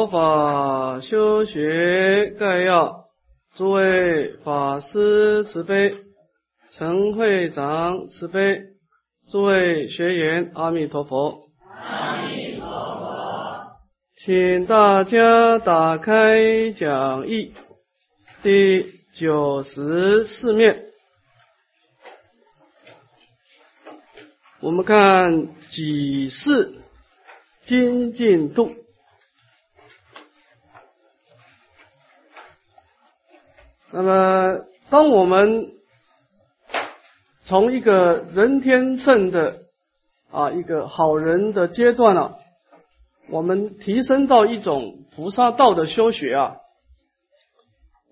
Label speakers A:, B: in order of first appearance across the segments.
A: 佛法修学概要，诸位法师慈悲，陈会长慈悲，诸位学员阿弥陀佛。
B: 阿弥陀佛。
A: 请大家打开讲义第九十四面，我们看几世精进度。那么，当我们从一个人天乘的啊一个好人的阶段啊，我们提升到一种菩萨道的修学啊，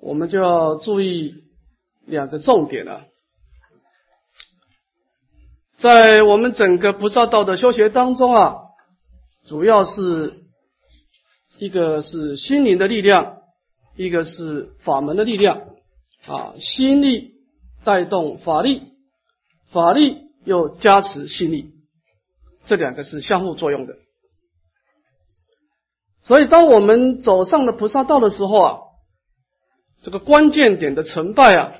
A: 我们就要注意两个重点了。在我们整个菩萨道的修学当中啊，主要是一个是心灵的力量。一个是法门的力量啊，心力带动法力，法力又加持心力，这两个是相互作用的。所以，当我们走上了菩萨道的时候啊，这个关键点的成败啊，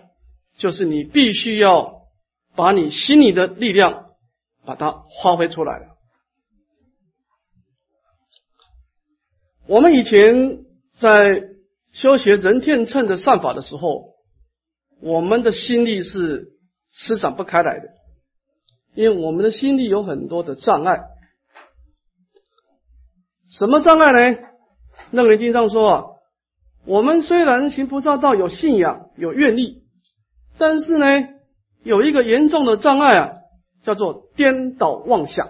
A: 就是你必须要把你心里的力量把它发挥出来。我们以前在。修学人天乘的善法的时候，我们的心力是施展不开来的，因为我们的心力有很多的障碍。什么障碍呢？楞严经上说啊，我们虽然行菩萨道有信仰有愿力，但是呢，有一个严重的障碍啊，叫做颠倒妄想。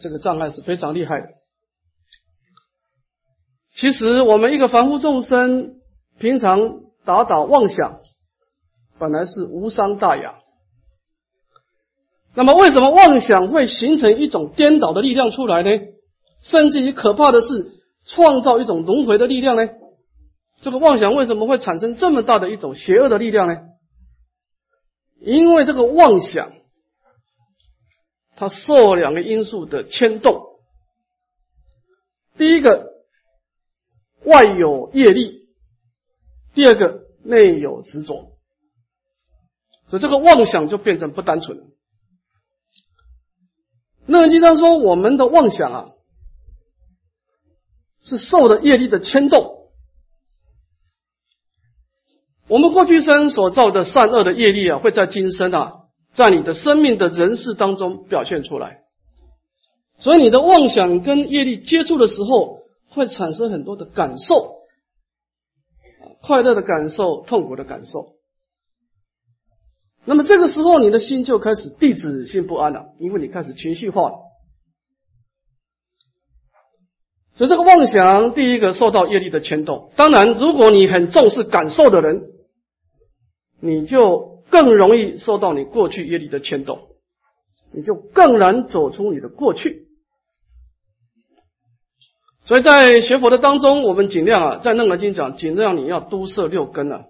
A: 这个障碍是非常厉害的。其实我们一个凡夫众生，平常打倒妄想，本来是无伤大雅。那么为什么妄想会形成一种颠倒的力量出来呢？甚至于可怕的是，创造一种轮回的力量呢？这个妄想为什么会产生这么大的一种邪恶的力量呢？因为这个妄想，它受两个因素的牵动。第一个。外有业力，第二个内有执着，所以这个妄想就变成不单纯了。那经常说，我们的妄想啊，是受的业力的牵动。我们过去生所造的善恶的业力啊，会在今生啊，在你的生命的人世当中表现出来。所以你的妄想跟业力接触的时候。会产生很多的感受，快乐的感受，痛苦的感受。那么这个时候，你的心就开始地址性不安了，因为你开始情绪化了。所以这个妄想，第一个受到业力的牵动。当然，如果你很重视感受的人，你就更容易受到你过去业力的牵动，你就更难走出你的过去。所以在学佛的当中，我们尽量啊，在楞严经讲，尽量你要都摄六根啊，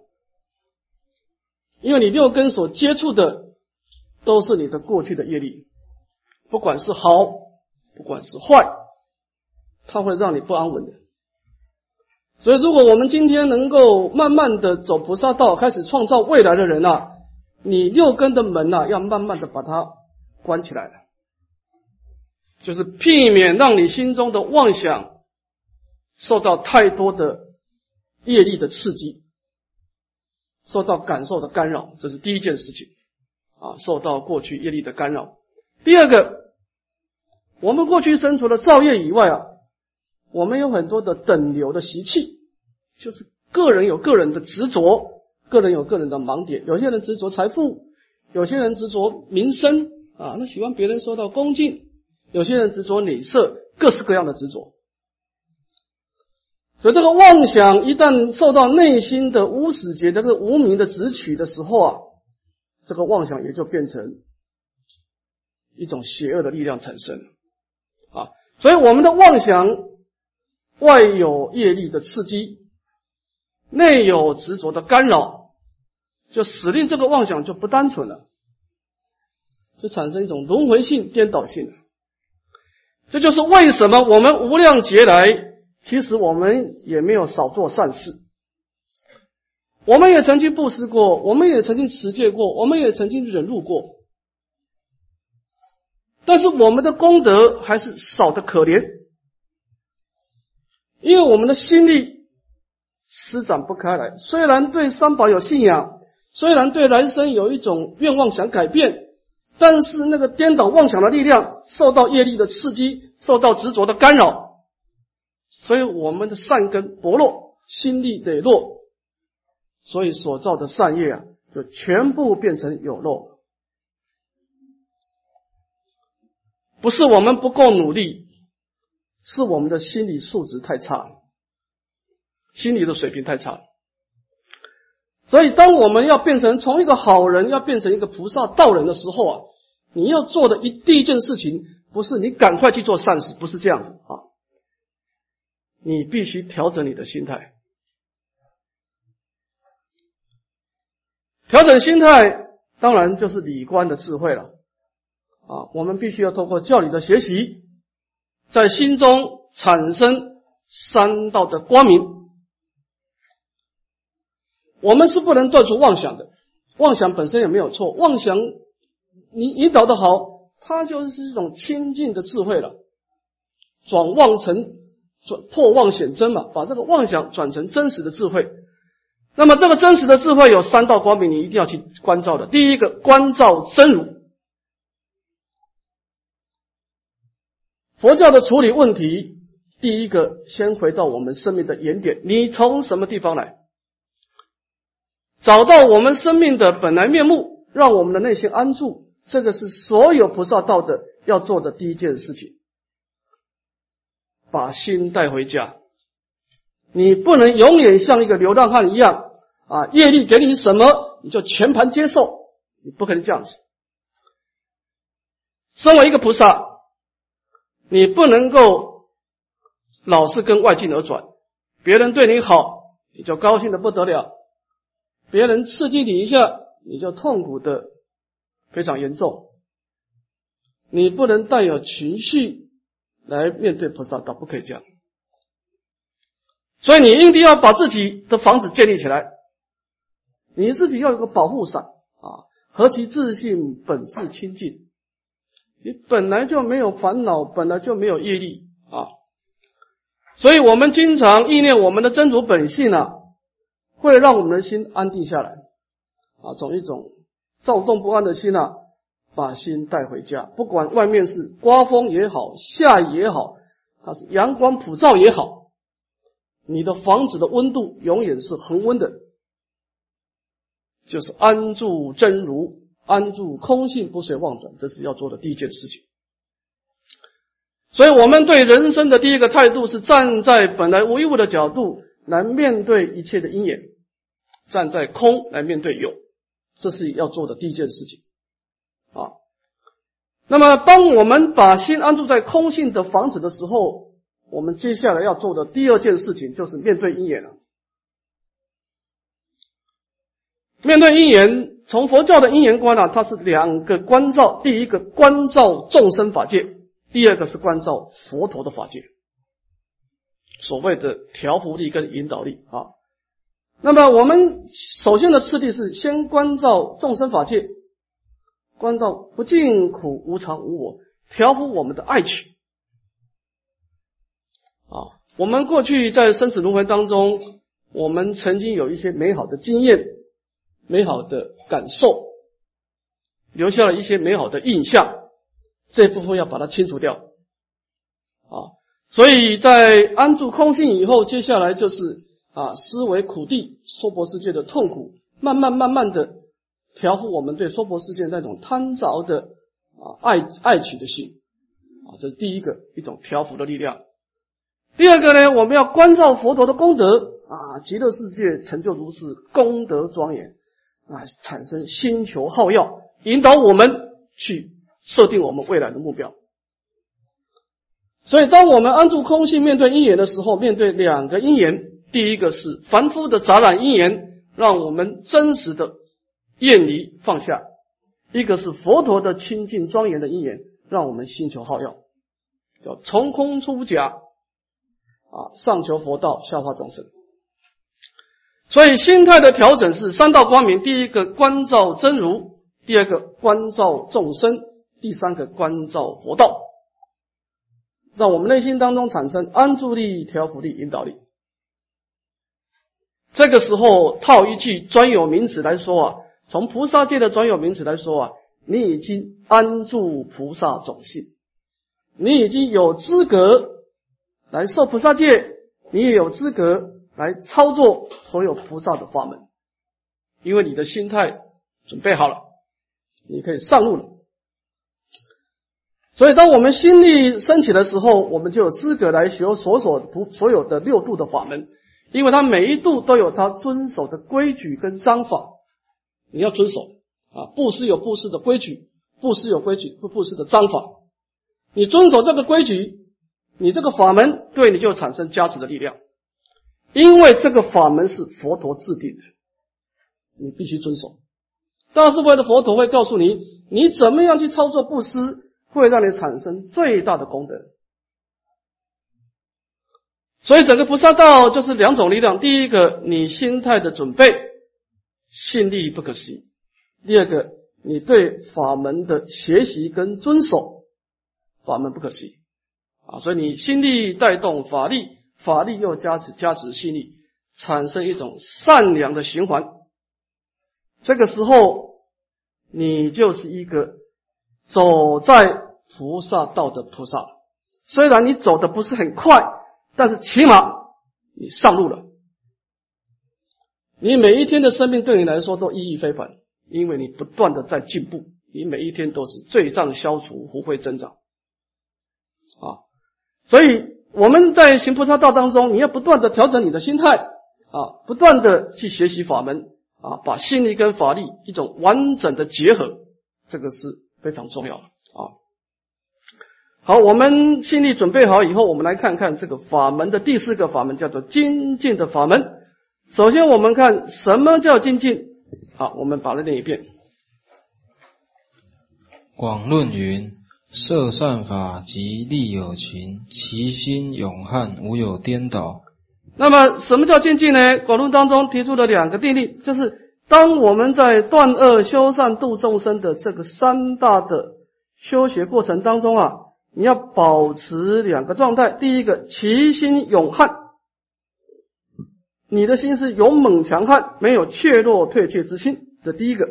A: 因为你六根所接触的都是你的过去的业力，不管是好，不管是坏，它会让你不安稳的。所以，如果我们今天能够慢慢的走菩萨道，开始创造未来的人啊，你六根的门呐，要慢慢的把它关起来了，就是避免让你心中的妄想。受到太多的业力的刺激，受到感受的干扰，这是第一件事情啊。受到过去业力的干扰。第二个，我们过去生除了造业以外啊，我们有很多的等流的习气，就是个人有个人的执着，个人有个人的盲点。有些人执着财富，有些人执着名声啊，那喜欢别人受到恭敬；有些人执着美色，各式各样的执着。所以，这个妄想一旦受到内心的无始劫这个无名的执取的时候啊，这个妄想也就变成一种邪恶的力量产生啊。所以，我们的妄想外有业力的刺激，内有执着的干扰，就使令这个妄想就不单纯了，就产生一种轮回性、颠倒性。这就是为什么我们无量劫来。其实我们也没有少做善事，我们也曾经布施过，我们也曾经持戒过，我们也曾经忍辱过，但是我们的功德还是少的可怜，因为我们的心力施展不开来。虽然对三宝有信仰，虽然对来生有一种愿望想改变，但是那个颠倒妄想的力量受到业力的刺激，受到执着的干扰。所以我们的善根薄弱，心力得弱，所以所造的善业啊，就全部变成有漏。不是我们不够努力，是我们的心理素质太差，心理的水平太差。所以，当我们要变成从一个好人，要变成一个菩萨道人的时候啊，你要做的一第一件事情，不是你赶快去做善事，不是这样子啊。你必须调整你的心态，调整心态当然就是理观的智慧了啊！我们必须要通过教理的学习，在心中产生三道的光明。我们是不能断除妄想的，妄想本身也没有错，妄想你引导的好，它就是一种清净的智慧了，转妄成。转破妄显真嘛，把这个妄想转成真实的智慧。那么这个真实的智慧有三道光明，你一定要去关照的。第一个，关照真如。佛教的处理问题，第一个先回到我们生命的原点，你从什么地方来？找到我们生命的本来面目，让我们的内心安住，这个是所有菩萨道的要做的第一件事情。把心带回家，你不能永远像一个流浪汉一样啊！业力给你什么，你就全盘接受，你不可能这样子。身为一个菩萨，你不能够老是跟外境而转。别人对你好，你就高兴的不得了；别人刺激你一下，你就痛苦的非常严重。你不能带有情绪。来面对菩萨道，不可以这样。所以你一定要把自己的房子建立起来，你自己要有个保护伞啊。何其自信，本质清净。你本来就没有烦恼，本来就没有业力啊。所以我们经常意念我们的真如本性啊，会让我们的心安定下来啊。从一种躁动不安的心啊。把心带回家，不管外面是刮风也好，下雨也好，它是阳光普照也好，你的房子的温度永远是恒温的，就是安住真如，安住空性，不随妄转，这是要做的第一件事情。所以，我们对人生的第一个态度是站在本来无一物的角度来面对一切的因缘，站在空来面对有，这是要做的第一件事情。啊，那么当我们把心安住在空性的房子的时候，我们接下来要做的第二件事情就是面对因缘了。面对因缘，从佛教的因缘观呢，它是两个关照：第一个关照众生法界，第二个是关照佛陀的法界。所谓的调伏力跟引导力啊。那么我们首先的次第是先关照众生法界。关照不净苦无常无我，调伏我们的爱情啊！我们过去在生死轮回当中，我们曾经有一些美好的经验、美好的感受，留下了一些美好的印象，这部分要把它清除掉啊！所以在安住空性以后，接下来就是啊，思维苦地娑婆世界的痛苦，慢慢慢慢的。调伏我们对娑婆世界那种贪着的啊爱爱取的心啊，这是第一个一种调伏的力量。第二个呢，我们要关照佛陀的功德啊，极乐世界成就如是功德庄严啊，产生星球好药，引导我们去设定我们未来的目标。所以，当我们安住空性，面对因缘的时候，面对两个因缘，第一个是凡夫的杂染因缘，让我们真实的。厌离放下，一个是佛陀的清净庄严的因缘，让我们心求好药，叫从空出假，啊，上求佛道，下化众生。所以心态的调整是三道光明：第一个关照真如，第二个关照众生，第三个关照佛道，让我们内心当中产生安住力、调伏力、引导力。这个时候套一句专有名词来说啊，从菩萨界的专有名词来说啊，你已经安住菩萨种性，你已经有资格来受菩萨戒，你也有资格来操作所有菩萨的法门，因为你的心态准备好了，你可以上路了。所以，当我们心力升起的时候，我们就有资格来学所所不所有的六度的法门。因为它每一度都有它遵守的规矩跟章法，你要遵守啊。布施有布施的规矩，布施有规矩不布施的章法。你遵守这个规矩，你这个法门对你就产生加持的力量。因为这个法门是佛陀制定的，你必须遵守。大智慧的佛陀会告诉你，你怎么样去操作布施，会让你产生最大的功德。所以，整个菩萨道就是两种力量：第一个，你心态的准备，信力不可思议；第二个，你对法门的学习跟遵守，法门不可思议。啊，所以你心力带动法力，法力又加持加持心力，产生一种善良的循环。这个时候，你就是一个走在菩萨道的菩萨。虽然你走的不是很快。但是起码你上路了，你每一天的生命对你来说都意义非凡，因为你不断的在进步，你每一天都是罪障消除、福慧增长啊。所以我们在行菩萨道当中，你要不断的调整你的心态啊，不断的去学习法门啊，把心力跟法力一种完整的结合，这个是非常重要的啊。好，我们心力准备好以后，我们来看看这个法门的第四个法门，叫做精进的法门。首先，我们看什么叫精进。好，我们把它念一遍。
C: 广论云：摄善法及利有情，其心永汉，无有颠倒。
A: 那么，什么叫精进呢？广论当中提出了两个定律，就是当我们在断恶修善度众生的这个三大的修学过程当中啊。你要保持两个状态，第一个，其心永悍，你的心是勇猛强悍，没有怯弱退却之心，这第一个；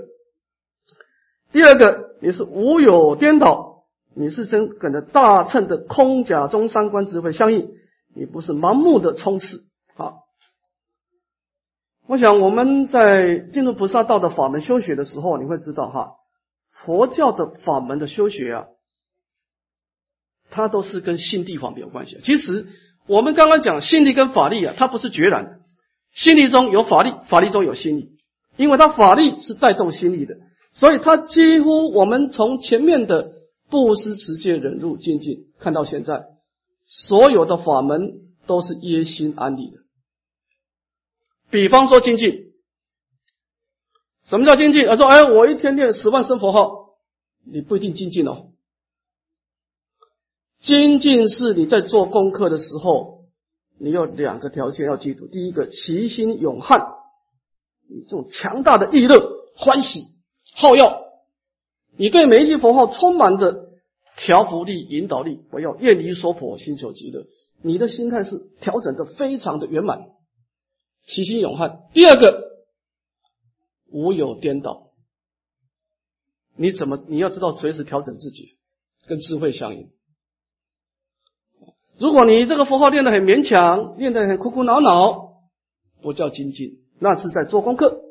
A: 第二个，你是无有颠倒，你是真跟着大乘的空假中三观智慧相应，你不是盲目的冲刺。好，我想我们在进入菩萨道的法门修学的时候，你会知道哈，佛教的法门的修学啊。它都是跟心地方面有关系。其实我们刚刚讲心力跟法力啊，它不是决然。心力中有法力，法力中有心力，因为它法力是带动心力的，所以它几乎我们从前面的布施、持戒、忍辱、精进看到现在，所有的法门都是耶心安理的。比方说精进，什么叫精进？他说：“哎，我一天念十万声佛号，你不一定精进哦。”精进是你在做功课的时候，你有两个条件要记住：第一个，其心勇悍，你这种强大的意乐、欢喜、好要，你对每一句佛号充满着调伏力、引导力。我要愿离娑婆，心求极乐。你的心态是调整的非常的圆满，其心勇悍。第二个，无有颠倒。你怎么？你要知道随时调整自己，跟智慧相应。如果你这个符号练得很勉强，练得很苦苦恼恼，不叫精进，那是在做功课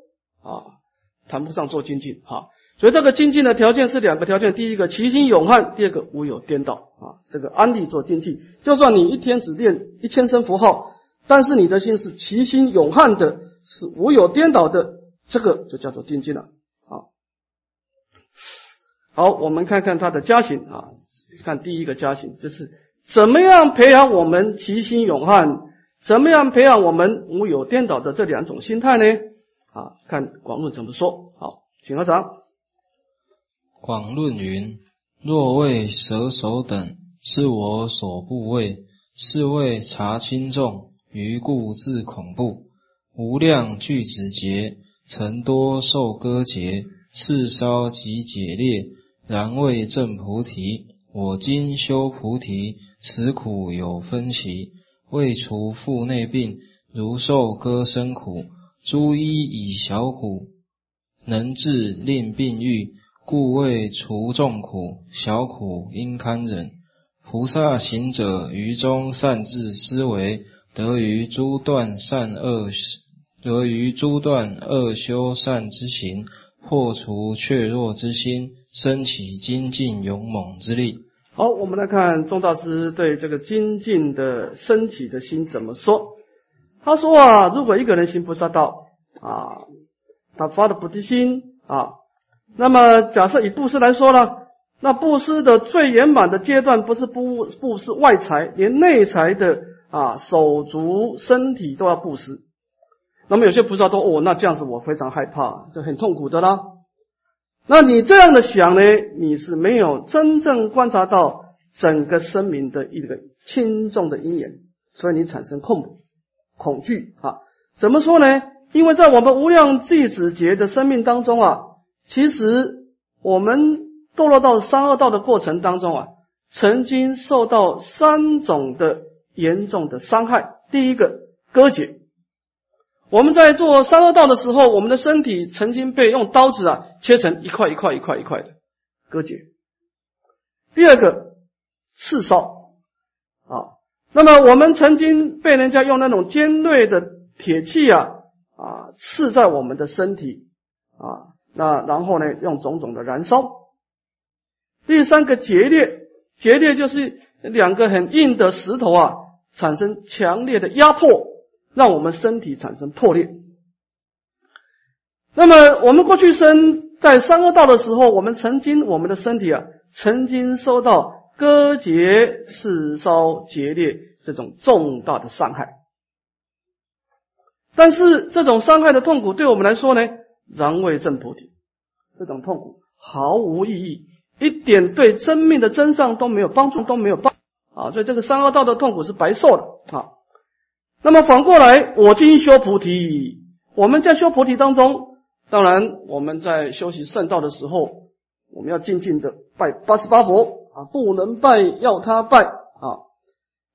A: 啊，谈不上做精进哈。所以这个精进的条件是两个条件：第一个其心勇悍，第二个无有颠倒啊。这个安利做精进，就算你一天只练一千声符号，但是你的心是其心勇悍的，是无有颠倒的，这个就叫做精进了啊。好，我们看看它的加行啊，看第一个加行就是。怎么样培养我们齐心勇悍？怎么样培养我们无有颠倒的这两种心态呢？啊，看广论怎么说。好，请合掌。
C: 广论云：若为蛇首等，是我所不为；是谓察轻重，于故自恐怖。无量具子劫，曾多受割劫，次烧及解裂，然未证菩提。我今修菩提，此苦有分歧。未除腹内病，如受割身苦；诸医以小苦，能治令病愈，故未除众苦。小苦应堪忍。菩萨行者于中善自思维，得于诸断善恶，得于诸断恶修善之行，破除怯弱之心，升起精进勇猛之力。
A: 好，我们来看宗大师对这个精进的升起的心怎么说。他说啊，如果一个人行菩萨道啊，他发的菩提心啊，那么假设以布施来说呢，那布施的最圆满的阶段不是布布施外财，连内财的啊手足身体都要布施。那么有些菩萨都哦，那这样子我非常害怕，这很痛苦的啦。那你这样的想呢？你是没有真正观察到整个生命的一个轻重的因缘，所以你产生恐恐惧啊？怎么说呢？因为在我们无量弟子劫的生命当中啊，其实我们堕落到三恶道的过程当中啊，曾经受到三种的严重的伤害。第一个割解。我们在做三恶道的时候，我们的身体曾经被用刀子啊切成一块一块一块一块的割解。第二个刺烧啊，那么我们曾经被人家用那种尖锐的铁器啊啊刺在我们的身体啊，那然后呢用种种的燃烧。第三个结裂，结裂就是两个很硬的石头啊产生强烈的压迫。让我们身体产生破裂。那么，我们过去生在三恶道的时候，我们曾经我们的身体啊，曾经受到割截、刺烧、劫裂这种重大的伤害。但是，这种伤害的痛苦对我们来说呢，仍未证菩提。这种痛苦毫无意义，一点对生命的真相都没有帮助，都没有帮啊！所以，这个三恶道的痛苦是白受的啊。那么反过来，我今修菩提。我们在修菩提当中，当然我们在修习圣道的时候，我们要静静的拜八十八佛啊，不能拜要他拜啊。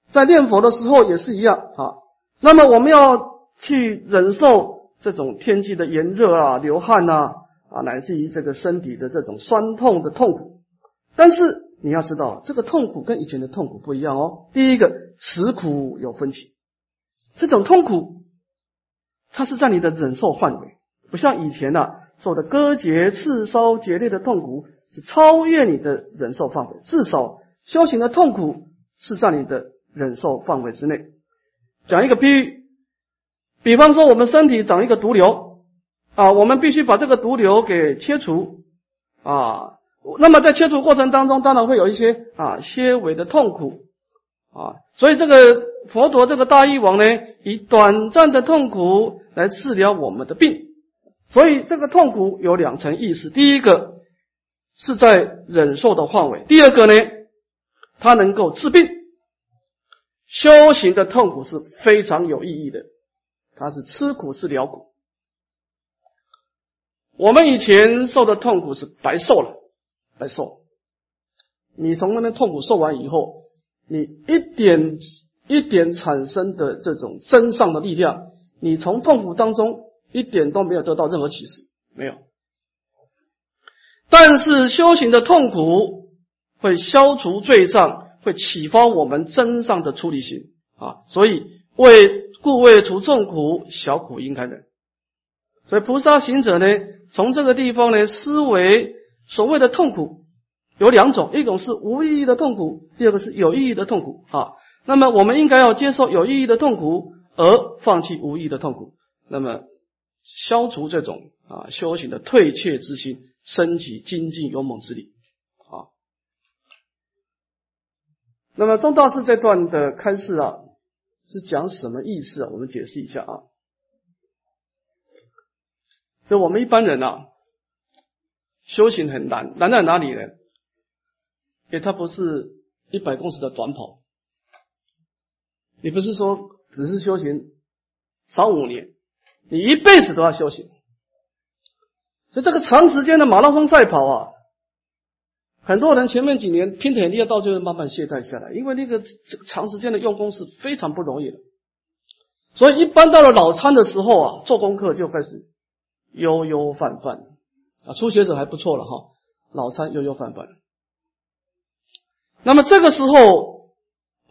A: 在念佛的时候也是一样啊。那么我们要去忍受这种天气的炎热啊、流汗呐啊，乃至于这个身体的这种酸痛的痛苦。但是你要知道，这个痛苦跟以前的痛苦不一样哦。第一个，此苦有分歧。这种痛苦，它是在你的忍受范围，不像以前呐受的割截、刺烧、截裂的痛苦是超越你的忍受范围。至少修行的痛苦是在你的忍受范围之内。讲一个比喻，比方说我们身体长一个毒瘤啊，我们必须把这个毒瘤给切除啊。那么在切除过程当中，当然会有一些啊些微的痛苦啊，所以这个。佛陀这个大医王呢，以短暂的痛苦来治疗我们的病，所以这个痛苦有两层意思：第一个是在忍受的范围；第二个呢，它能够治病。修行的痛苦是非常有意义的，它是吃苦是了苦。我们以前受的痛苦是白受了，白受。你从那边痛苦受完以后，你一点。一点产生的这种真上的力量，你从痛苦当中一点都没有得到任何启示，没有。但是修行的痛苦会消除罪障，会启发我们真上的出离心啊！所以为故为除众苦，小苦应堪忍。所以菩萨行者呢，从这个地方呢，思维所谓的痛苦有两种，一种是无意义的痛苦，第二个是有意义的痛苦啊。那么，我们应该要接受有意义的痛苦，而放弃无意义的痛苦。那么，消除这种啊修行的退怯之心，升起精进勇猛之力。啊，那么钟大师这段的开示啊，是讲什么意思啊？我们解释一下啊。就我们一般人啊，修行很难，难在哪里呢？因为它不是一百公尺的短跑。你不是说只是修行少五年，你一辈子都要修行。所以这个长时间的马拉松赛跑啊，很多人前面几年拼体力，到最后慢慢懈怠下来，因为那个这个长时间的用功是非常不容易的。所以一般到了老参的时候啊，做功课就开始悠悠泛泛啊，初学者还不错了哈，老参悠悠泛泛。那么这个时候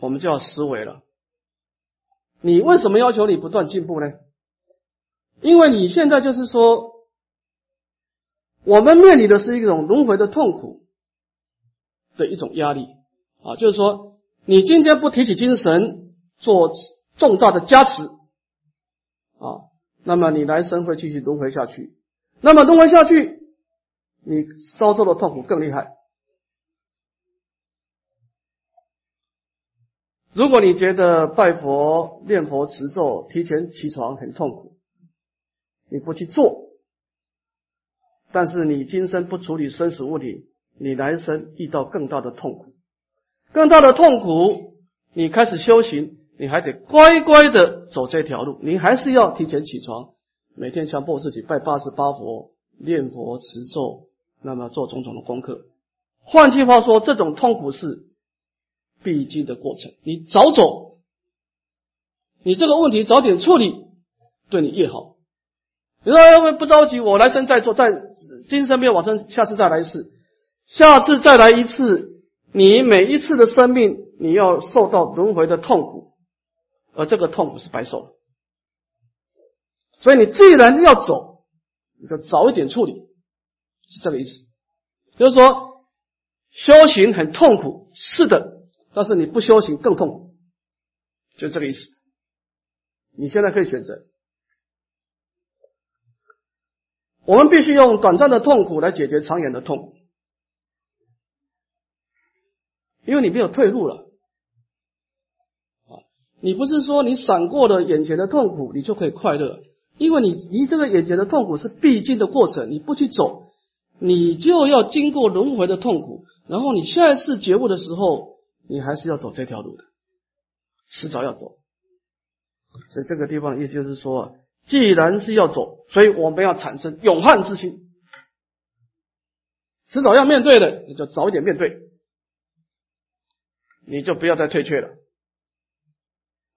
A: 我们就要思维了，你为什么要求你不断进步呢？因为你现在就是说。我们面临的是一种轮回的痛苦的一种压力啊，就是说，你今天不提起精神做重大的加持啊，那么你来生会继续轮回下去，那么轮回下去，你遭受的痛苦更厉害。如果你觉得拜佛、念佛、持咒、提前起床很痛苦，你不去做。但是你今生不处理生死问题，你来生遇到更大的痛苦，更大的痛苦。你开始修行，你还得乖乖的走这条路，你还是要提前起床，每天强迫自己拜八十八佛、念佛、持咒，那么做种种的功课。换句话说，这种痛苦是必经的过程。你早走，你这个问题早点处理，对你越好。你说要不不着急，我来生再做，再今生没有往生，下次再来一次，下次再来一次，你每一次的生命你要受到轮回的痛苦，而这个痛苦是白受的。所以你既然要走，你就早一点处理，是这个意思。就是说，修行很痛苦，是的，但是你不修行更痛苦，就这个意思。你现在可以选择。我们必须用短暂的痛苦来解决长远的痛，因为你没有退路了啊！你不是说你闪过了眼前的痛苦，你就可以快乐，因为你离这个眼前的痛苦是必经的过程，你不去走，你就要经过轮回的痛苦，然后你下一次觉悟的时候，你还是要走这条路的，迟早要走。所以这个地方意思就是说。既然是要走，所以我们要产生勇悍之心，迟早要面对的，你就早一点面对，你就不要再退却了，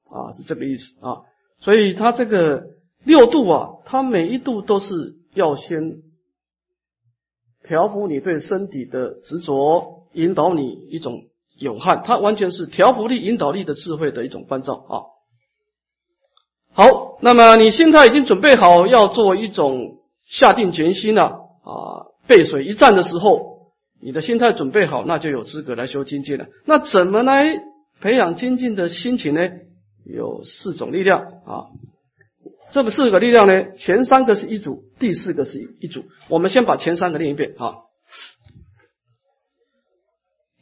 A: 啊，是这个意思啊。所以他这个六度啊，他每一度都是要先调伏你对身体的执着，引导你一种勇悍，它完全是调伏力、引导力的智慧的一种关照啊。好，那么你心态已经准备好要做一种下定决心了啊，背水一战的时候，你的心态准备好，那就有资格来修精进了。那怎么来培养精进的心情呢？有四种力量啊，这个四个力量呢，前三个是一组，第四个是一组。我们先把前三个念一遍啊。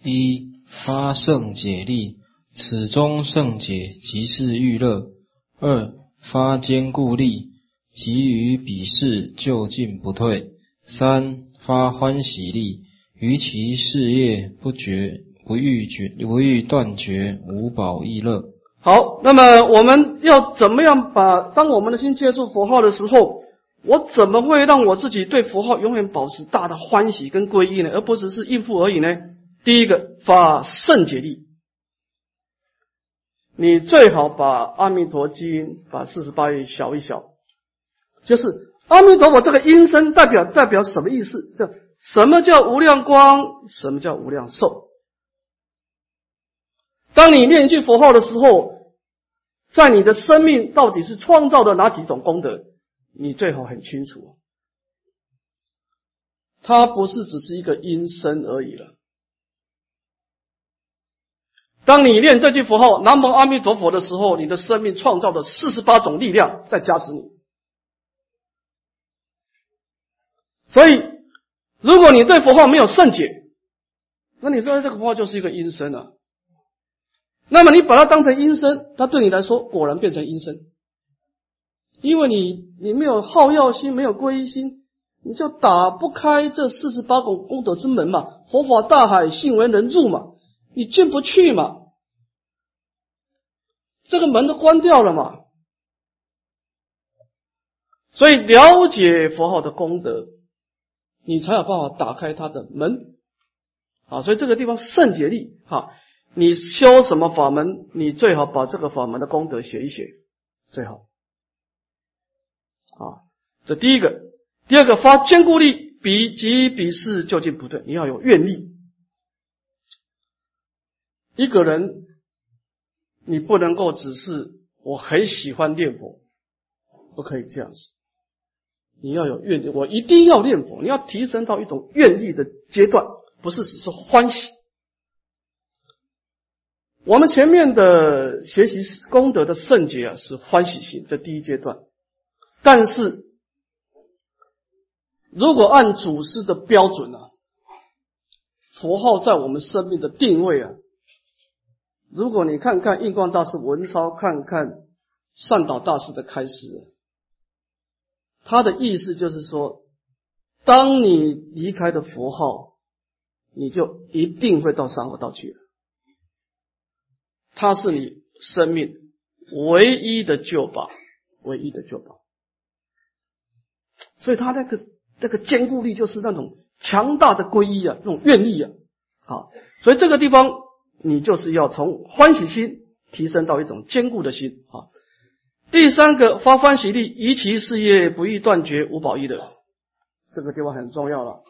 C: 第一发圣解力，此中圣解即是欲乐。二发坚固力，急于比试就进不退；三发欢喜力，于其事业不绝不欲绝不欲断绝，无保益乐。
A: 好，那么我们要怎么样把当我们的心接触佛号的时候，我怎么会让我自己对佛号永远保持大的欢喜跟皈依呢？而不只是应付而已呢？第一个发圣洁力。你最好把《阿弥陀经》把四十八页小一小，就是阿弥陀佛这个音声代表代表什么意思？叫什么叫无量光？什么叫无量寿？当你念一句佛号的时候，在你的生命到底是创造的哪几种功德？你最好很清楚，它不是只是一个音声而已了。当你念这句佛号“南无阿弥陀佛”的时候，你的生命创造的四十八种力量在加持你。所以，如果你对佛号没有圣解，那你说这个佛号就是一个阴声啊。那么你把它当成阴声，它对你来说果然变成阴声，因为你你没有好药心，没有皈依心，你就打不开这四十八种功德之门嘛。佛法大海，信为人入嘛，你进不去嘛。这个门都关掉了嘛。所以了解佛号的功德，你才有办法打开它的门。啊，所以这个地方圣解力，哈，你修什么法门，你最好把这个法门的功德写一写，最好。啊，这第一个，第二个发坚固力，比及比是究竟不对，你要有愿力。一个人，你不能够只是我很喜欢念佛，不可以这样子。你要有愿力，我一定要念佛，你要提升到一种愿力的阶段。不是只是欢喜。我们前面的学习功德的圣洁啊，是欢喜心，这第一阶段。但是，如果按祖师的标准啊，佛号在我们生命的定位啊，如果你看看印光大师文超，看看善导大师的开示，他的意思就是说，当你离开的佛号。你就一定会到三恶道去了。它是你生命唯一的救宝，唯一的救宝。所以他那个那个坚固力就是那种强大的皈依啊，那种愿力啊。好，所以这个地方你就是要从欢喜心提升到一种坚固的心啊。第三个发欢喜力，移其事业不易断绝无宝义的，这个地方很重要了。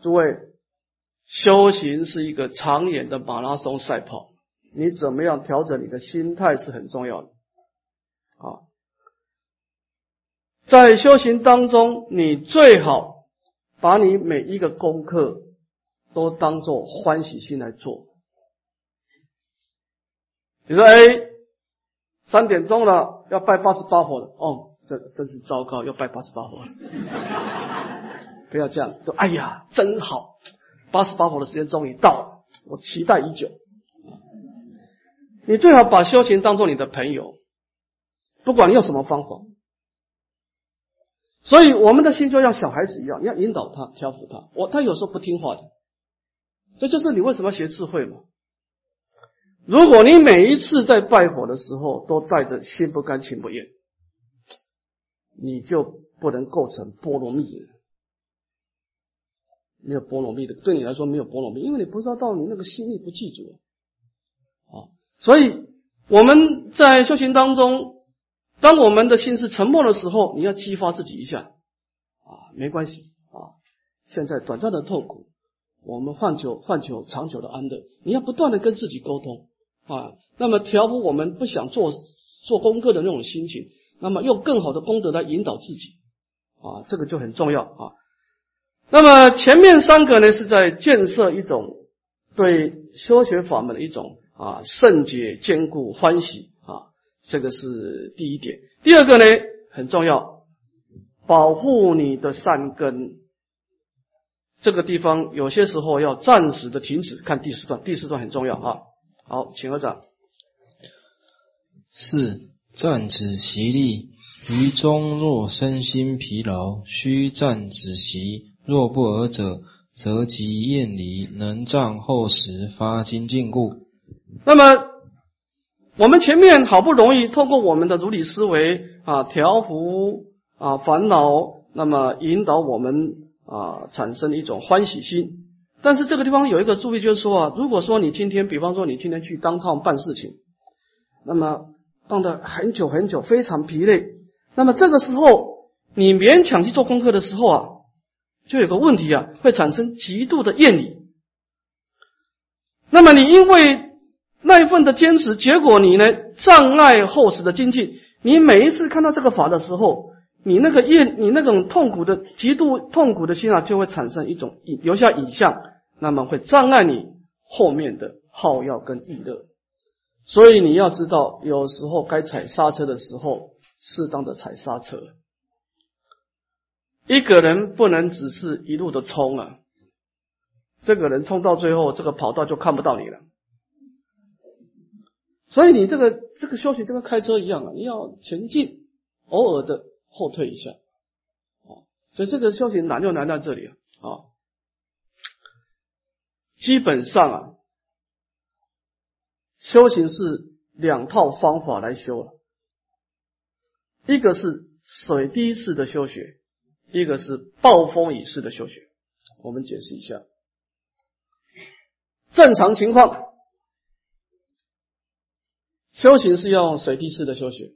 A: 诸位，修行是一个长远的马拉松赛跑，你怎么样调整你的心态是很重要的。啊，在修行当中，你最好把你每一个功课都当做欢喜心来做。你说，哎，三点钟了，要拜八十八佛了。哦，这真是糟糕，要拜八十八佛了。不要这样子，说哎呀，真好，八十八佛的时间终于到了，我期待已久。你最好把修行当做你的朋友，不管你用什么方法。所以我们的心就像小孩子一样，你要引导他、调服他。我他有时候不听话的，这就是你为什么要学智慧嘛。如果你每一次在拜佛的时候都带着心不甘情不愿，你就不能构成波罗蜜了。没有波罗蜜的，对你来说没有波罗蜜，因为你不知道到你那个心力不记住啊。所以我们在修行当中，当我们的心是沉默的时候，你要激发自己一下啊，没关系啊。现在短暂的痛苦，我们换求换求长久的安乐。你要不断的跟自己沟通啊，那么调伏我们不想做做功课的那种心情，那么用更好的功德来引导自己啊，这个就很重要啊。那么前面三个呢，是在建设一种对修学法门的一种啊圣洁、坚固、欢喜啊，这个是第一点。第二个呢，很重要，保护你的善根。这个地方有些时候要暂时的停止。看第四段，第四段很重要啊。好，请合掌。
C: 四站止习力，于中若身心疲劳，须站止习。若不尔者，则即厌离，能障后时发精进故。
A: 那么，我们前面好不容易透过我们的如理思维啊，调伏啊烦恼，那么引导我们啊产生一种欢喜心。但是这个地方有一个注意，就是说啊，如果说你今天，比方说你今天去当趟办事情，那么办的很久很久，非常疲累，那么这个时候你勉强去做功课的时候啊。就有个问题啊，会产生极度的厌离。那么你因为那一份的坚持，结果你呢障碍后世的精进。你每一次看到这个法的时候，你那个厌，你那种痛苦的极度痛苦的心啊，就会产生一种留下影像，那么会障碍你后面的好药跟意乐。所以你要知道，有时候该踩刹车的时候，适当的踩刹车。一个人不能只是一路的冲啊，这个人冲到最后，这个跑道就看不到你了。所以你这个这个修行，就跟开车一样啊，你要前进，偶尔的后退一下啊。所以这个修行难就难在这里啊。基本上啊，修行是两套方法来修了，一个是水滴式的修学，一个是暴风雨式的修学。我们解释一下，正常情况，修行是要水滴式的修学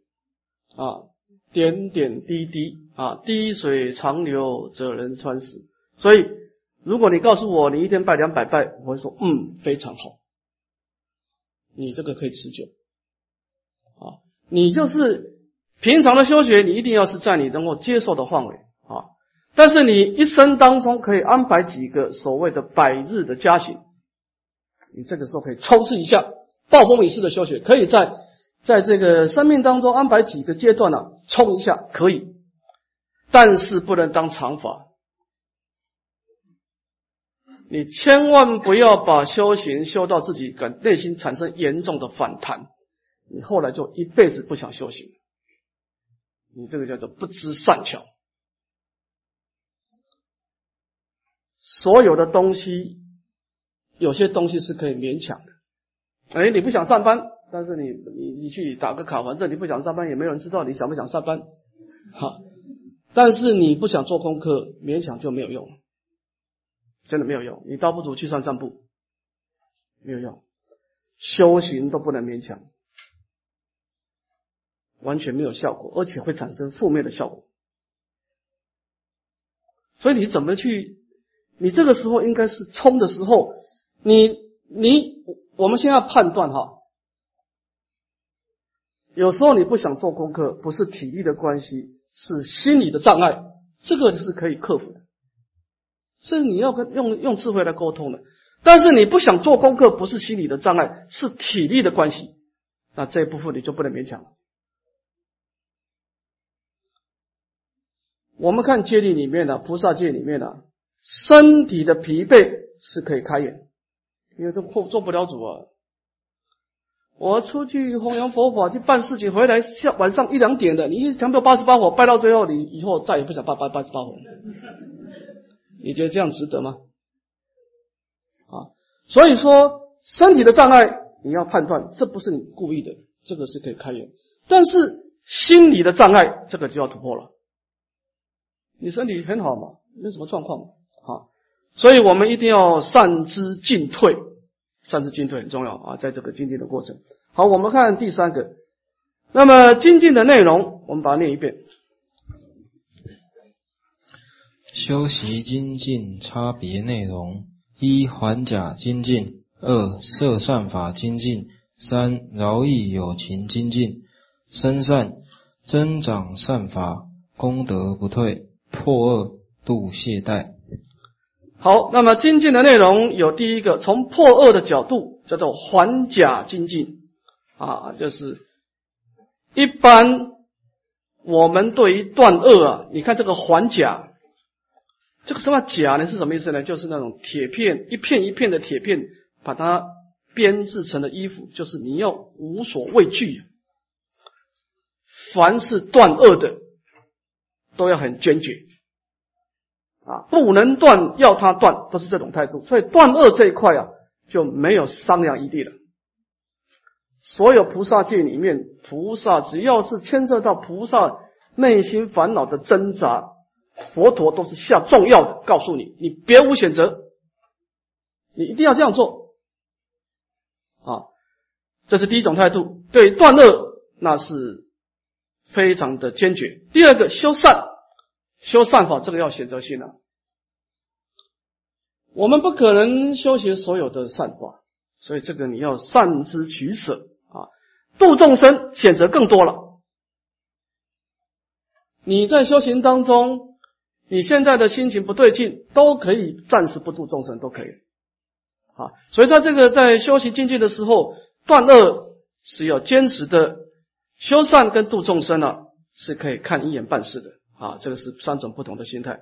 A: 啊，点点滴滴啊，滴水长流，则人穿石。所以，如果你告诉我你一天拜两百拜，我会说嗯，非常好，你这个可以持久啊。你就是平常的修学，你一定要是在你能够接受的范围啊。但是你一生当中可以安排几个所谓的百日的加行，你这个时候可以抽试一下暴风雨式的修学，可以在在这个生命当中安排几个阶段呢，冲一下可以，但是不能当长法。你千万不要把修行修到自己感内心产生严重的反弹，你后来就一辈子不想修行，你这个叫做不知善巧。所有的东西，有些东西是可以勉强的。哎，你不想上班，但是你你你去打个卡，反正你不想上班，也没有人知道你想不想上班。好，但是你不想做功课，勉强就没有用。真的没有用，你倒不如去散散步，没有用，修行都不能勉强，完全没有效果，而且会产生负面的效果。所以你怎么去？你这个时候应该是冲的时候，你你我们先要判断哈，有时候你不想做功课，不是体力的关系，是心理的障碍，这个是可以克服的。是你要跟用用智慧来沟通的，但是你不想做功课，不是心理的障碍，是体力的关系，那这一部分你就不能勉强了。我们看戒律里面的菩萨戒里面的，身体的疲惫是可以开眼，因为都做做不了主啊。我出去弘扬佛法去办事情，回来下晚上一两点的，你强迫八十八火拜到最后，你以后再也不想拜拜八十八火。你觉得这样值得吗？啊，所以说身体的障碍你要判断，这不是你故意的，这个是可以开源。但是心理的障碍，这个就要突破了。你身体很好嘛，没什么状况嘛，好，所以我们一定要善知进退，善知进退很重要啊，在这个精进的过程。好，我们看第三个，那么精进的内容，我们把它念一遍。
C: 修习精进差别内容：一、还假精进；二、摄善法精进；三、饶益有情精进。生善增长善法，功德不退；破恶度懈怠。
A: 好，那么精进的内容有第一个，从破恶的角度叫做还甲精进啊，就是一般我们对于断恶啊，你看这个还甲。这个什么甲呢？是什么意思呢？就是那种铁片，一片一片的铁片，把它编制成的衣服，就是你要无所畏惧，凡是断恶的，都要很坚决啊，不能断，要他断，都是这种态度。所以断恶这一块啊，就没有商量余地了。所有菩萨界里面，菩萨只要是牵涉到菩萨内心烦恼的挣扎。佛陀都是下重要的，告诉你，你别无选择，你一定要这样做啊！这是第一种态度，对断恶那是非常的坚决。第二个修善，修善法这个要选择性啊，我们不可能修行所有的善法，所以这个你要善知取舍啊，度众生选择更多了。你在修行当中。你现在的心情不对劲，都可以暂时不度众生，都可以。啊，所以在这个在修行精进的时候，断恶是要坚持的，修善跟度众生呢是可以看一眼办事的。啊，这个是三种不同的心态。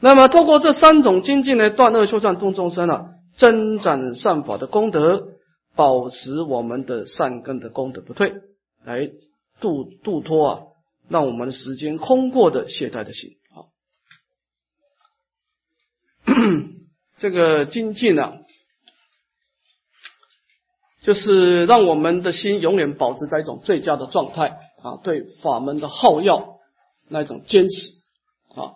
A: 那么通过这三种精进呢，断恶修善度众生啊，增长善法的功德，保持我们的善根的功德不退，来度度脱啊，让我们时间空过的懈怠的心啊。这个精进呢，就是让我们的心永远保持在一种最佳的状态啊，对法门的好要那种坚持啊。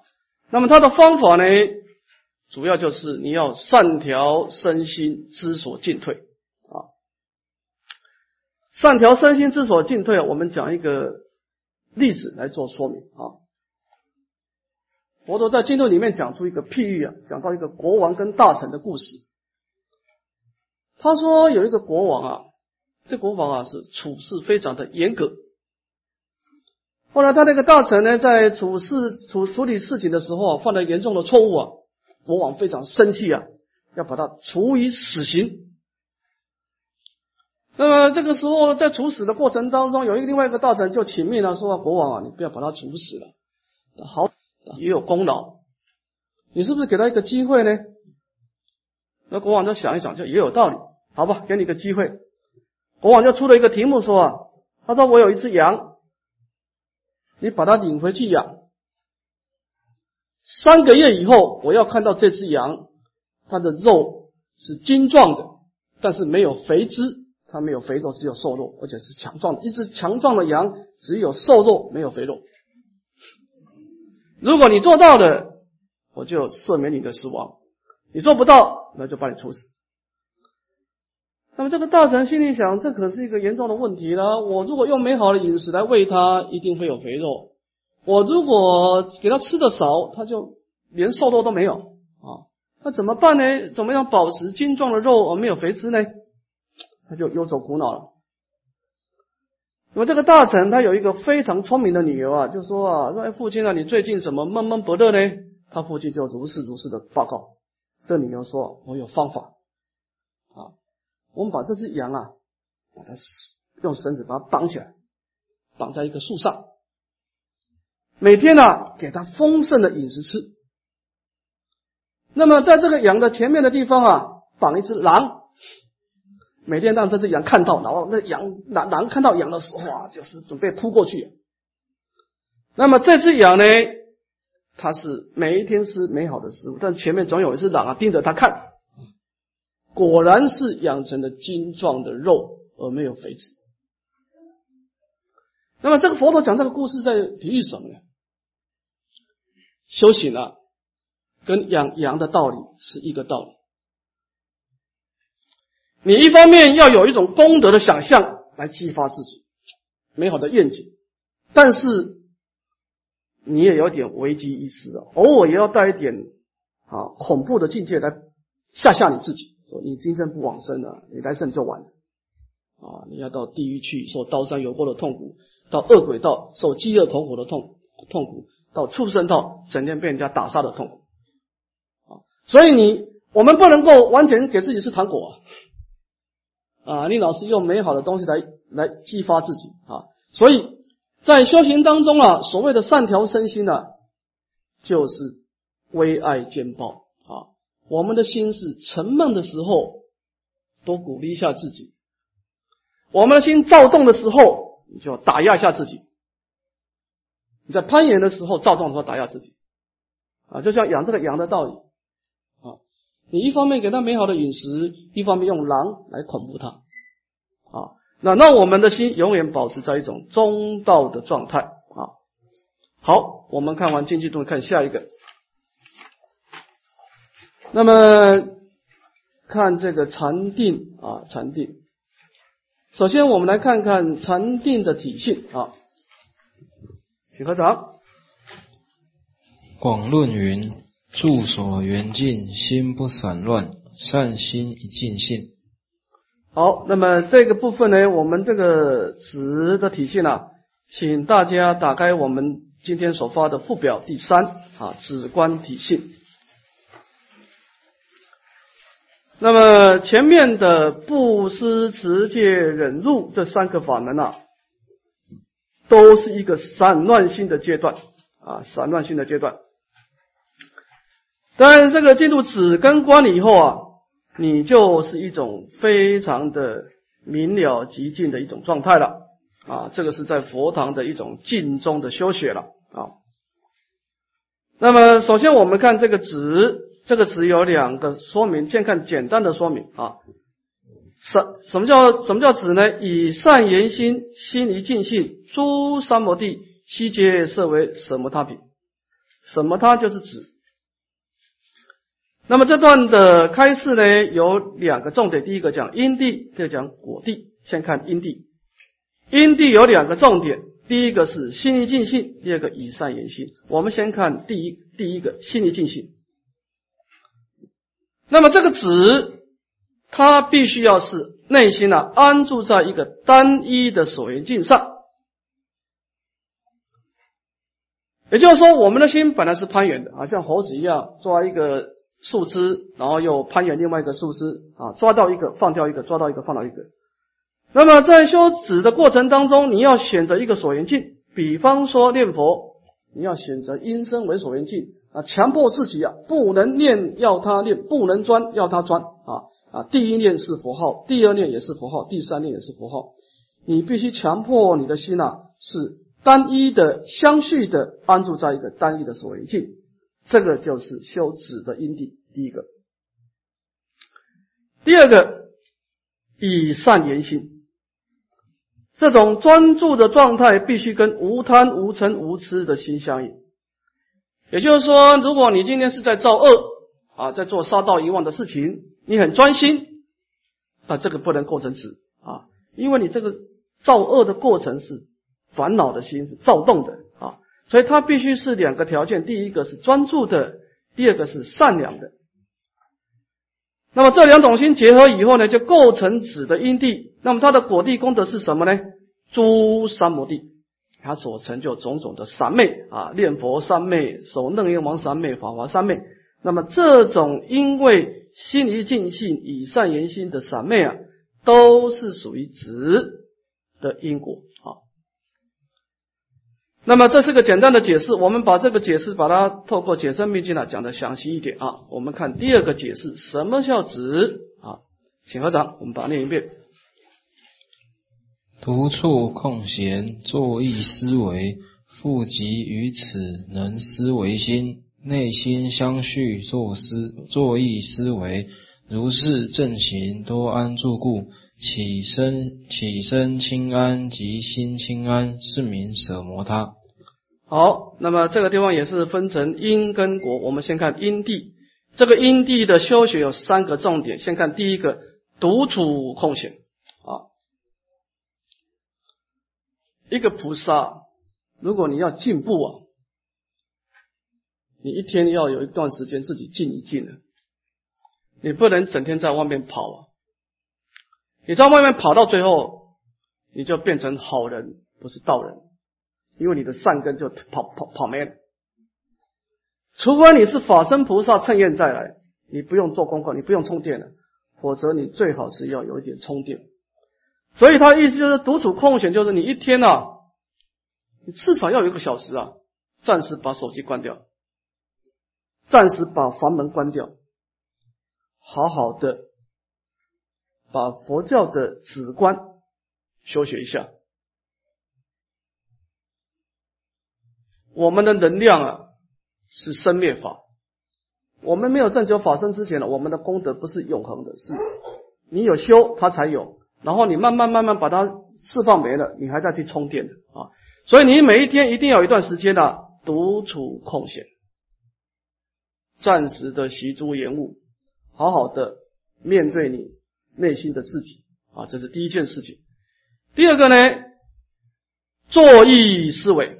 A: 那么它的方法呢，主要就是你要善调身心之所进退啊。善调身心之所进退，我们讲一个例子来做说明啊。佛陀在经论里面讲出一个譬喻啊，讲到一个国王跟大臣的故事。他说有一个国王啊，这国王啊是处事非常的严格。后来他那个大臣呢，在处事处处理事情的时候啊，犯了严重的错误啊，国王非常生气啊，要把他处以死刑。那么这个时候在处死的过程当中，有一个另外一个大臣就请命了，说国王啊，你不要把他处死了，好。也有功劳，你是不是给他一个机会呢？那国王就想一想，就也有道理，好吧，给你个机会。国王就出了一个题目说啊，他说我有一只羊，你把它领回去养，三个月以后，我要看到这只羊，它的肉是精壮的，但是没有肥脂，它没有肥肉，只有瘦肉，而且是强壮的。一只强壮的羊，只有瘦肉，没有肥肉。如果你做到了，我就赦免你的死亡；你做不到，那就把你处死。那么这个大臣心里想，这可是一个严重的问题了。我如果用美好的饮食来喂他，一定会有肥肉；我如果给他吃的少，他就连瘦肉都没有啊。那怎么办呢？怎么样保持精壮的肉而没有肥脂呢？他就忧愁苦恼了。那么这个大臣他有一个非常聪明的理由啊，就说啊，说哎父亲啊，你最近怎么闷闷不乐呢？他父亲就如是如是的报告。这理由说，我有方法，我们把这只羊啊，把它用绳子把它绑起来，绑在一个树上，每天呢给它丰盛的饮食吃。那么在这个羊的前面的地方啊，绑一只狼。每天让这只羊看到，然后那羊狼狼看到羊的时候啊，就是准备扑过去。那么这只羊呢，它是每一天吃美好的食物，但前面总有一只狼啊盯着它看。果然是养成了精壮的肉，而没有肥脂。那么这个佛陀讲这个故事在比喻什么呢？修行啊，跟养羊的道理是一个道理。你一方面要有一种功德的想象来激发自己美好的愿景，但是你也有点危机意识啊，偶尔也要带一点啊恐怖的境界来吓吓你自己，你今生不往生了，你来生就完了啊！你要到地狱去受刀山油锅的痛苦，到恶鬼道受饥饿恐苦的痛痛苦，到畜生道整天被人家打杀的痛苦啊！所以你我们不能够完全给自己吃糖果啊。啊，你老是用美好的东西来来激发自己啊，所以在修行当中啊，所谓的善调身心呢，就是微爱兼报啊。我们的心是沉闷的时候，多鼓励一下自己；我们的心躁动的时候，你就要打压一下自己。你在攀岩的时候躁动的时候打压自己啊，就像养这个羊的道理。啊你一方面给他美好的饮食，一方面用狼来恐怖他，啊，那让我们的心永远保持在一种中道的状态啊。好，我们看完经济动看下一个。那么看这个禅定啊，禅定。首先我们来看看禅定的体性啊，请合掌。
C: 广论云。住所缘尽，心不散乱，善心一尽性。
A: 好，那么这个部分呢，我们这个词的体系呢，请大家打开我们今天所发的附表第三啊，止观体系。那么前面的布施、持戒、忍辱这三个法门啊，都是一个散乱性的阶段啊，散乱性的阶段。但这个进入止根观了以后啊，你就是一种非常的明了极尽的一种状态了啊。这个是在佛堂的一种静中的修学了啊。那么首先我们看这个止这个词有两个说明，先看简单的说明啊。什什么叫什么叫止呢？以善言心，心离尽性，诸三摩地悉皆设为什么他品？什么他就是止。那么这段的开示呢，有两个重点，第一个讲因地，第二讲果地。先看因地，因地有两个重点，第一个是心离尽性，第二个以善言心。我们先看第一，第一个心离尽性。那么这个止，它必须要是内心呢安住在一个单一的所缘境上。也就是说，我们的心本来是攀缘的啊，像猴子一样抓一个树枝，然后又攀援另外一个树枝啊，抓到一个放掉一个，抓到一个放掉一个。那么在修止的过程当中，你要选择一个所缘境，比方说念佛，你要选择音声为所缘境啊，强迫自己啊，不能念要他念，不能专要他专啊啊，第一念是佛号，第二念也是佛号，第三念也是佛号，你必须强迫你的心啊是。单一的、相续的安住在一个单一的所缘境，这个就是修止的因地。第一个，第二个，以善言心，这种专注的状态必须跟无贪、无嗔、无痴的心相应。也就是说，如果你今天是在造恶啊，在做杀盗遗忘的事情，你很专心，那这个不能构成止啊，因为你这个造恶的过程是。烦恼的心是躁动的啊，所以它必须是两个条件：第一个是专注的，第二个是善良的。那么这两种心结合以后呢，就构成子的因地。那么它的果地功德是什么呢？诸三摩地，它所成就种种的三昧啊，念佛三昧、守楞严王三昧、法华三昧。那么这种因为心离尽性、以善言心的三昧啊，都是属于直的因果啊。那么这是个简单的解释，我们把这个解释把它透过解释秘境呢讲的详细一点啊。我们看第二个解释，什么叫直啊？请合掌，我们把它念一遍。
C: 独处空闲，坐意思维，复集于此，能思维心，内心相续作思，作意思维，如是正行，多安住故。起身，起身清安及心清安，是名舍摩他。
A: 好，那么这个地方也是分成因跟果。我们先看因地，这个因地的修学有三个重点。先看第一个，独处空闲啊。一个菩萨，如果你要进步啊，你一天要有一段时间自己静一静的，你不能整天在外面跑啊。你在外面跑到最后，你就变成好人，不是道人，因为你的善根就跑跑跑没了。除非你是法身菩萨趁愿再来，你不用做功课，你不用充电了，否则你最好是要有一点充电。所以他意思就是独处空闲，就是你一天啊，你至少要有一个小时啊，暂时把手机关掉，暂时把房门关掉，好好的。把佛教的止观修学一下，我们的能量啊是生灭法，我们没有正求法身之前呢，我们的功德不是永恒的，是你有修它才有，然后你慢慢慢慢把它释放没了，你还在去充电啊，所以你每一天一定要有一段时间呢独处空闲，暂时的习诸言物，好好的面对你。内心的自己啊，这是第一件事情。第二个呢，坐意思维，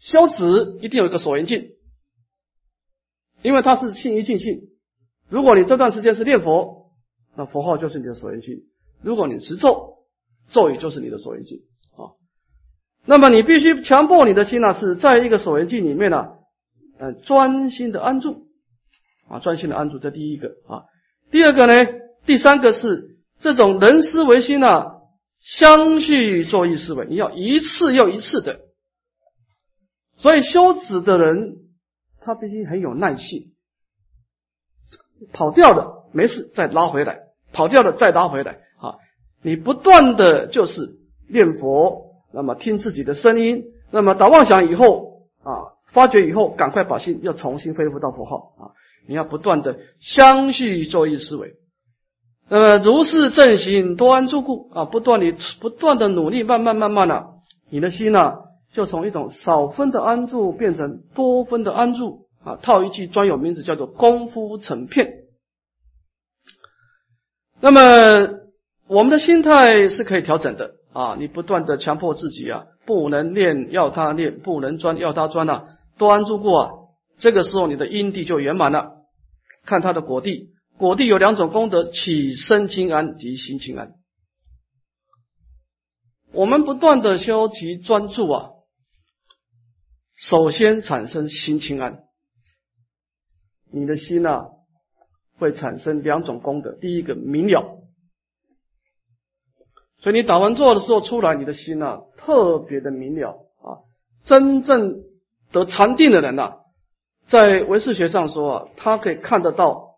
A: 修止一定有一个所缘境，因为它是心一尽性。如果你这段时间是念佛，那佛号就是你的所缘境；如果你持咒，咒语就是你的所缘境啊。那么你必须强迫你的心呢，是在一个所缘境里面呢，嗯，专心的安住啊，专心的安住，这第一个啊。第二个呢，第三个是这种人思维心啊，相续作意思维，你要一次又一次的。所以修止的人，他必须很有耐性，跑掉的没事再拉回来，跑掉了再拉回来啊！你不断的就是念佛，那么听自己的声音，那么打妄想以后啊，发觉以后，赶快把心要重新恢复到佛号啊。你要不断的相续作意思维，那么如是正行多安住故啊，不断的不断的努力，慢慢慢慢的，你的心呢，就从一种少分的安住变成多分的安住啊。套一句专有名词叫做功夫成片。那么我们的心态是可以调整的啊，你不断的强迫自己啊，不能练要他练，不能专要他专啊，多安住过啊，这个时候你的因地就圆满了。看他的果地。果地有两种功德：起身清安及心清安。我们不断的修习专注啊，首先产生心清安。你的心呢，会产生两种功德：第一个明了，所以你打完坐的时候出来，你的心啊特别的明了啊。真正得禅定的人呐，在唯识学上说啊，他可以看得到。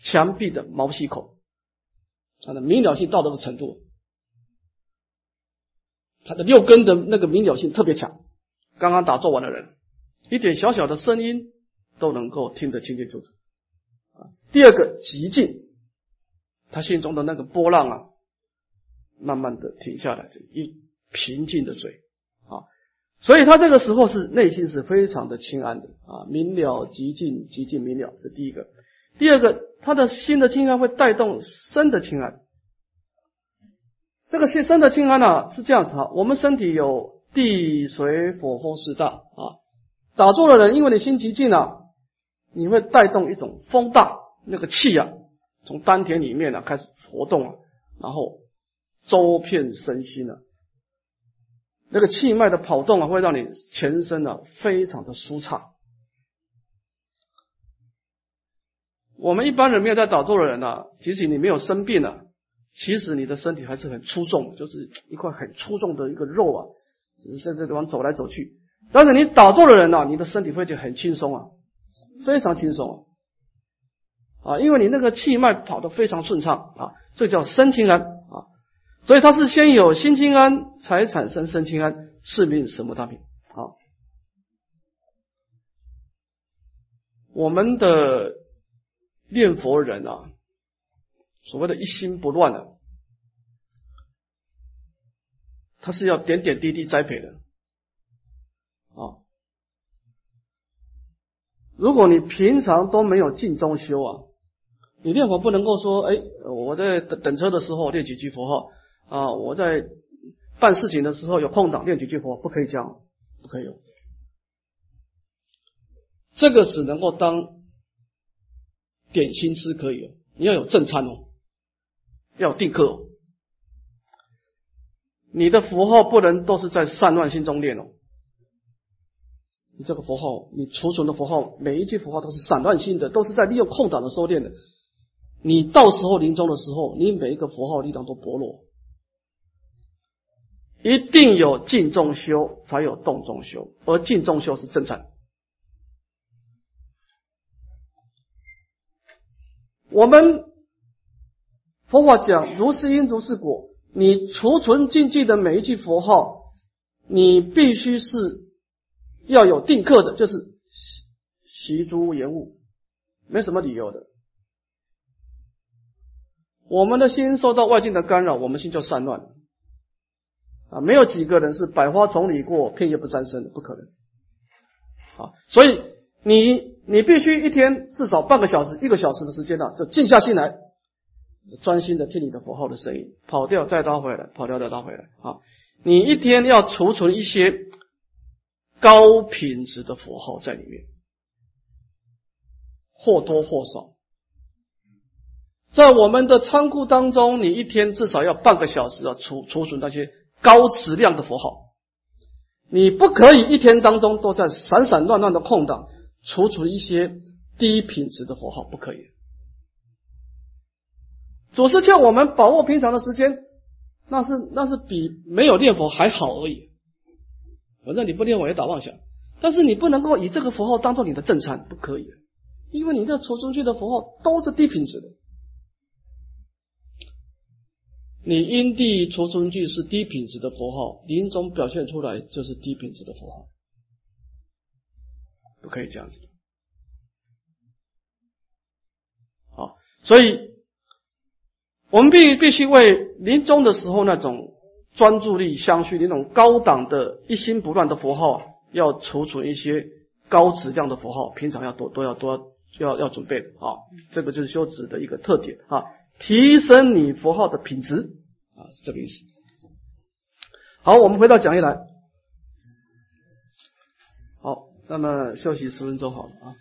A: 墙壁的毛细孔，它的明了性到这个程度，他的六根的那个明了性特别强。刚刚打坐完的人，一点小小的声音都能够听得清清楚楚。啊，第二个极静，他心中的那个波浪啊，慢慢的停下来，一平静的水啊，所以他这个时候是内心是非常的清安的啊，明了极静，极静明了，这第一个。第二个，他的心的清安会带动身的清安。这个心身的清安呢是这样子哈，我们身体有地水火风四大啊。打坐的人，因为你心极静啊，你会带动一种风大，那个气啊，从丹田里面呢开始活动啊，然后周遍身心啊，那个气脉的跑动啊，会让你全身呢非常的舒畅。我们一般人没有在打坐的人呢，即使你没有生病了，其实你的身体还是很粗重，就是一块很粗重的一个肉啊，只是在这地方走来走去。但是你打坐的人呢，你的身体会就很轻松啊，非常轻松啊，因为你那个气脉跑得非常顺畅啊，这叫身清安啊。所以它是先有心清安，才产生身清安，是命什么大病啊？我们的。念佛人啊，所谓的一心不乱的，他是要点点滴滴栽培的啊。如果你平常都没有静中修啊，你念佛不能够说，哎，我在等等车的时候念几句佛号啊，我在办事情的时候有空档念几句佛，不可以这样，不可以有，这个只能够当。点心吃可以哦，你要有正餐哦，要有定课哦。你的符号不能都是在散乱心中念哦。你这个符号，你储存的符号，每一句符号都是散乱性的，都是在利用空档的时候念的。你到时候临终的时候，你每一个符号力量都薄弱。一定有静中修，才有动中修，而静中修是正常。我们佛法讲如是因如是果，你储存进去的每一句佛号，你必须是要有定课的，就是习习诸言物，没什么理由的。我们的心受到外境的干扰，我们心就散乱了啊！没有几个人是百花丛里过，片叶不沾身的，不可能啊！所以你。你必须一天至少半个小时、一个小时的时间呢，就静下心来，专心的听你的佛号的声音，跑掉再拉回来，跑掉再拉回来啊！你一天要储存一些高品质的佛号在里面，或多或少，在我们的仓库当中，你一天至少要半个小时啊，储储存那些高质量的佛号，你不可以一天当中都在散散乱乱的空档。储存一些低品质的佛号不可以。祖师叫我们把握平常的时间，那是那是比没有念佛还好而已。反正你不念我也打妄想，但是你不能够以这个符号当做你的正餐，不可以，因为你这储存去的符号都是低品质的。你因地储存句是低品质的符号，临终表现出来就是低品质的符号。不可以这样子的，好，所以我们必必须为临终的时候那种专注力相续、那种高档的一心不乱的佛号，要储存一些高质量的佛号，平常要多都要多要要准备的啊。这个就是修持的一个特点啊，提升你佛号的品质啊，是这个意思。好，我们回到讲义来。好，那么休息十分钟好了啊。